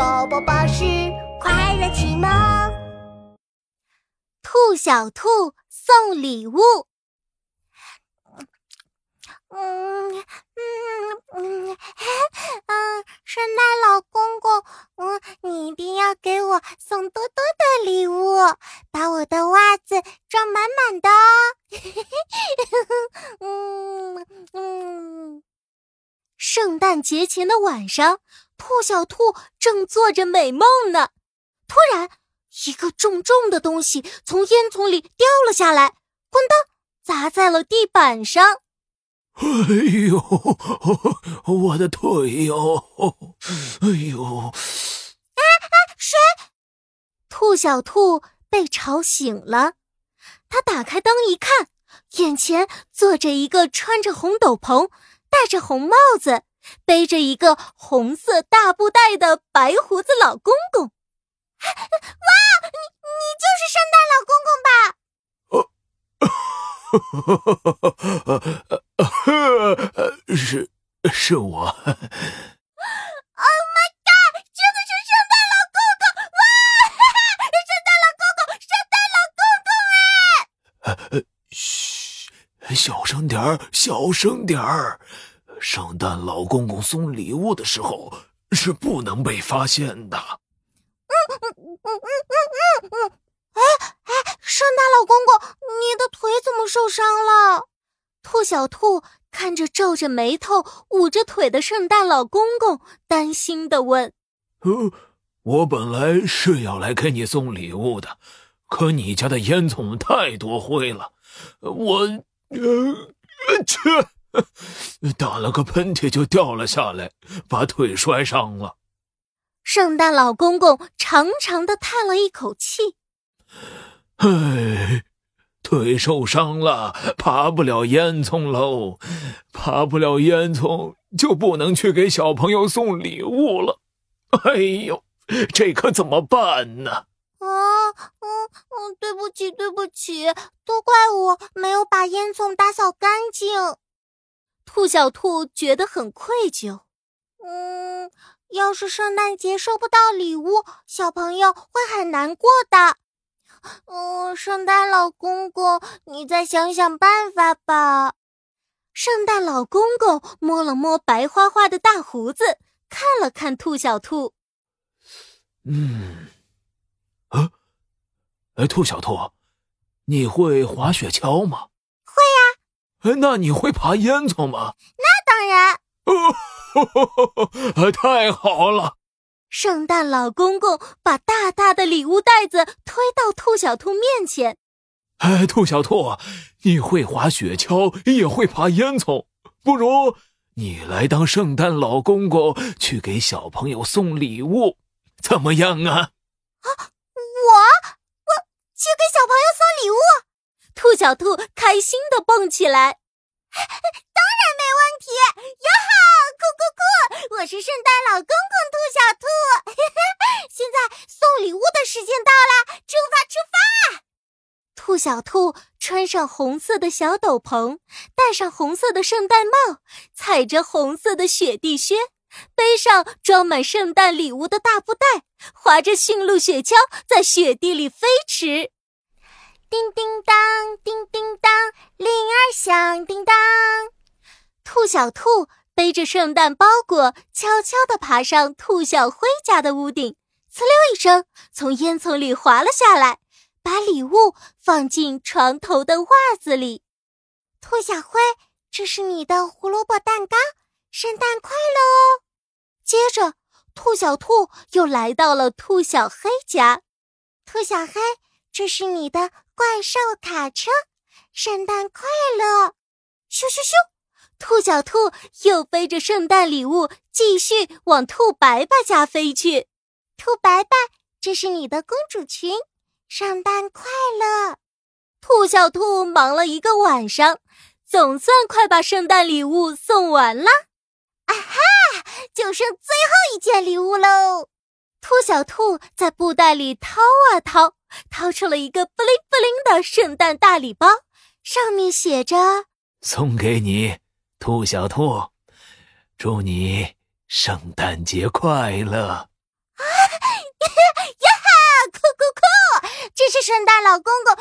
宝宝巴士快乐启蒙。兔小兔送礼物。嗯嗯嗯嗯，圣诞老公公，嗯，你一定要给我送多多的礼物，把我的袜子装满满的哦。嗯嗯，圣诞节前的晚上，兔小兔正做着美梦呢，突然，一个重重的东西从烟囱里掉了下来，咣当，砸在了地板上。哎呦，我的腿哟！哎呦！啊啊，谁？兔小兔被吵醒了，他打开灯一看，眼前坐着一个穿着红斗篷、戴着红帽子、背着一个红色大布袋的白胡子老公公。哇，你你就是圣诞老公公吧？是是我。Oh my god！真的是圣诞老公公！哇，圣诞老公公，圣诞老公公！哎，嘘，小声点儿，小声点儿。圣诞老公公送礼物的时候是不能被发现的。嗯嗯嗯嗯嗯嗯。哎哎，圣诞老公公，你的腿怎么受伤了？兔小兔看着皱着眉头、捂着腿的圣诞老公公，担心的问：“呃，我本来是要来给你送礼物的，可你家的烟囱太多灰了，我呃去 打了个喷嚏就掉了下来，把腿摔伤了。”圣诞老公公长长的叹了一口气。唉，腿受伤了，爬不了烟囱喽，爬不了烟囱就不能去给小朋友送礼物了。哎呦，这可怎么办呢？啊，嗯嗯，对不起，对不起，都怪我没有把烟囱打扫干净。兔小兔觉得很愧疚。嗯，要是圣诞节收不到礼物，小朋友会很难过的。嗯，圣诞老公公，你再想想办法吧。圣诞老公公摸了摸白花花的大胡子，看了看兔小兔。嗯，啊，哎，兔小兔，你会滑雪橇吗？哎，那你会爬烟囱吗？那当然。哦，太好了。圣诞老公公把大大的礼物袋子推到兔小兔面前。哎，兔小兔，你会滑雪橇，也会爬烟囱，不如你来当圣诞老公公，去给小朋友送礼物，怎么样啊？啊，我我去给小朋友送礼物？兔小兔开心的蹦起来。当然没问题！哟哈，酷酷酷！我是圣诞老公公兔小兔，现在送礼物的时间到了，出发出发！兔小兔穿上红色的小斗篷，戴上红色的圣诞帽，踩着红色的雪地靴，背上装满圣诞礼物的大布袋，划着驯鹿雪橇，在雪地里飞驰。叮叮当，叮叮当，铃儿响叮当。兔小兔背着圣诞包裹，悄悄地爬上兔小灰家的屋顶，呲溜一声，从烟囱里滑了下来，把礼物放进床头的袜子里。兔小灰，这是你的胡萝卜蛋糕，圣诞快乐哦！接着，兔小兔又来到了兔小黑家。兔小黑，这是你的。怪兽卡车，圣诞快乐！咻咻咻，兔小兔又背着圣诞礼物，继续往兔白白家飞去。兔白白，这是你的公主裙，圣诞快乐！兔小兔忙了一个晚上，总算快把圣诞礼物送完了。啊哈，就剩最后一件礼物喽！兔小兔在布袋里掏啊掏，掏出了一个布灵布灵的圣诞大礼包，上面写着：“送给你，兔小兔，祝你圣诞节快乐。”啊，呀哈，酷酷酷！这是圣诞老公公